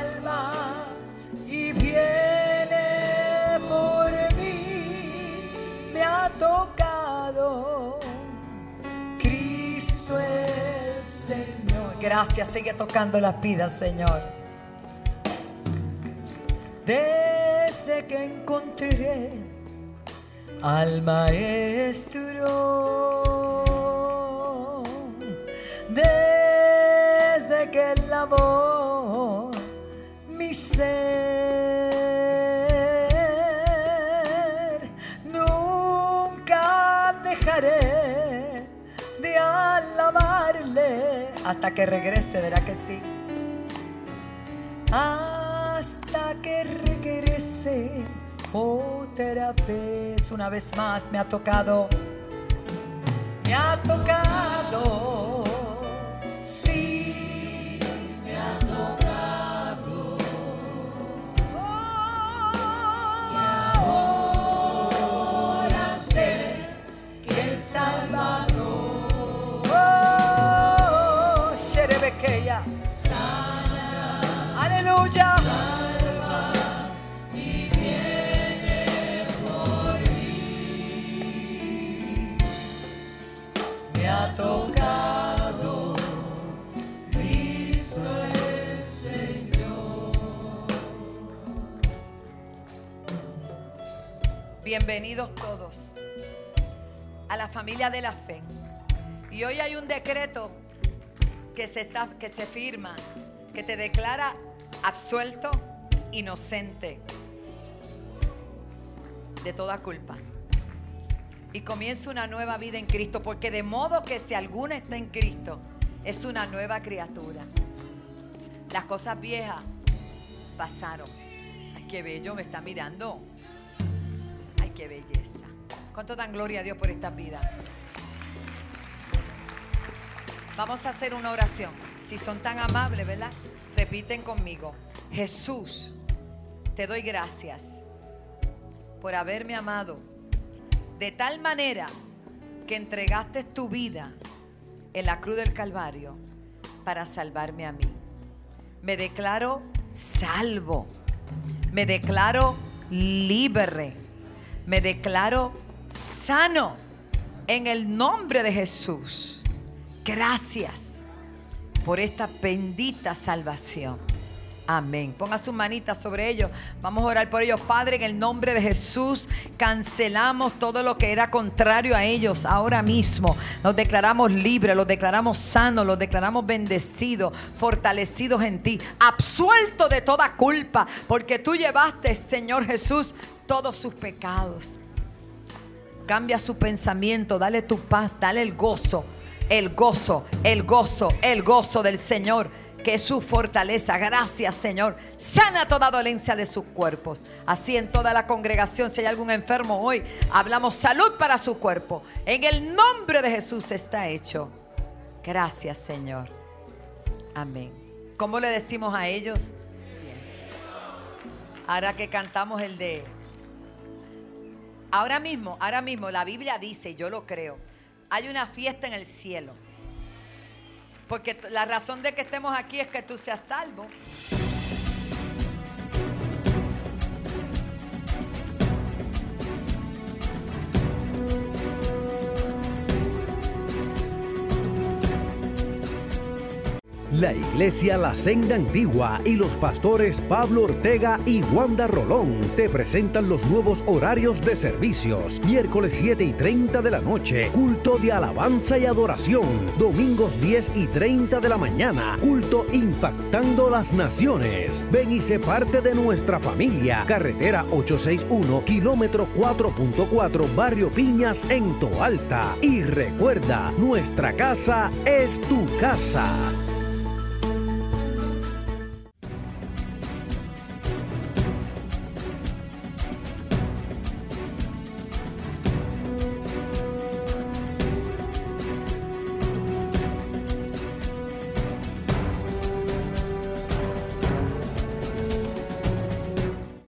S1: Gracias, sigue tocando las vidas, Señor. Desde que encontré al Maestro, desde que el mi ser, hasta que regrese, verá que sí. Hasta que regrese otra vez, una vez más me ha tocado, me ha tocado, sí, Sequeya. Aleluya. Salva y por. Me ha tocado Cristo el Señor. Bienvenidos todos a la familia de la fe. Y hoy hay un decreto que se, está, que se firma, que te declara absuelto, inocente de toda culpa. Y comienza una nueva vida en Cristo, porque de modo que si alguno está en Cristo, es una nueva criatura. Las cosas viejas pasaron. Ay, qué bello me está mirando. Ay, qué belleza. ¿Cuánto dan gloria a Dios por esta vida? Vamos a hacer una oración. Si son tan amables, ¿verdad? Repiten conmigo. Jesús, te doy gracias por haberme amado de tal manera que entregaste tu vida en la cruz del Calvario para salvarme a mí. Me declaro salvo. Me declaro libre. Me declaro sano en el nombre de Jesús. Gracias por esta bendita salvación. Amén. Ponga sus manitas sobre ellos. Vamos a orar por ellos. Padre, en el nombre de Jesús, cancelamos todo lo que era contrario a ellos ahora mismo. Los declaramos libres, los declaramos sanos, los declaramos bendecidos, fortalecidos en ti, absueltos de toda culpa, porque tú llevaste, Señor Jesús, todos sus pecados. Cambia su pensamiento, dale tu paz, dale el gozo, el gozo, el gozo, el gozo del Señor que es su fortaleza. Gracias, Señor. Sana toda dolencia de sus cuerpos. Así en toda la congregación, si hay algún enfermo hoy, hablamos salud para su cuerpo. En el nombre de Jesús está hecho. Gracias, Señor. Amén. ¿Cómo le decimos a ellos? Ahora que cantamos el de... Ahora mismo, ahora mismo la Biblia dice, yo lo creo, hay una fiesta en el cielo. Porque la razón de que estemos aquí es que tú seas salvo.
S2: La Iglesia La Senda Antigua y los pastores Pablo Ortega y Wanda Rolón te presentan los nuevos horarios de servicios. Miércoles 7 y 30 de la noche, culto de alabanza y adoración. Domingos 10 y 30 de la mañana, culto impactando las naciones. Ven y sé parte de nuestra familia. Carretera 861, kilómetro 4.4, Barrio Piñas en Toalta. Y recuerda, nuestra casa es tu casa.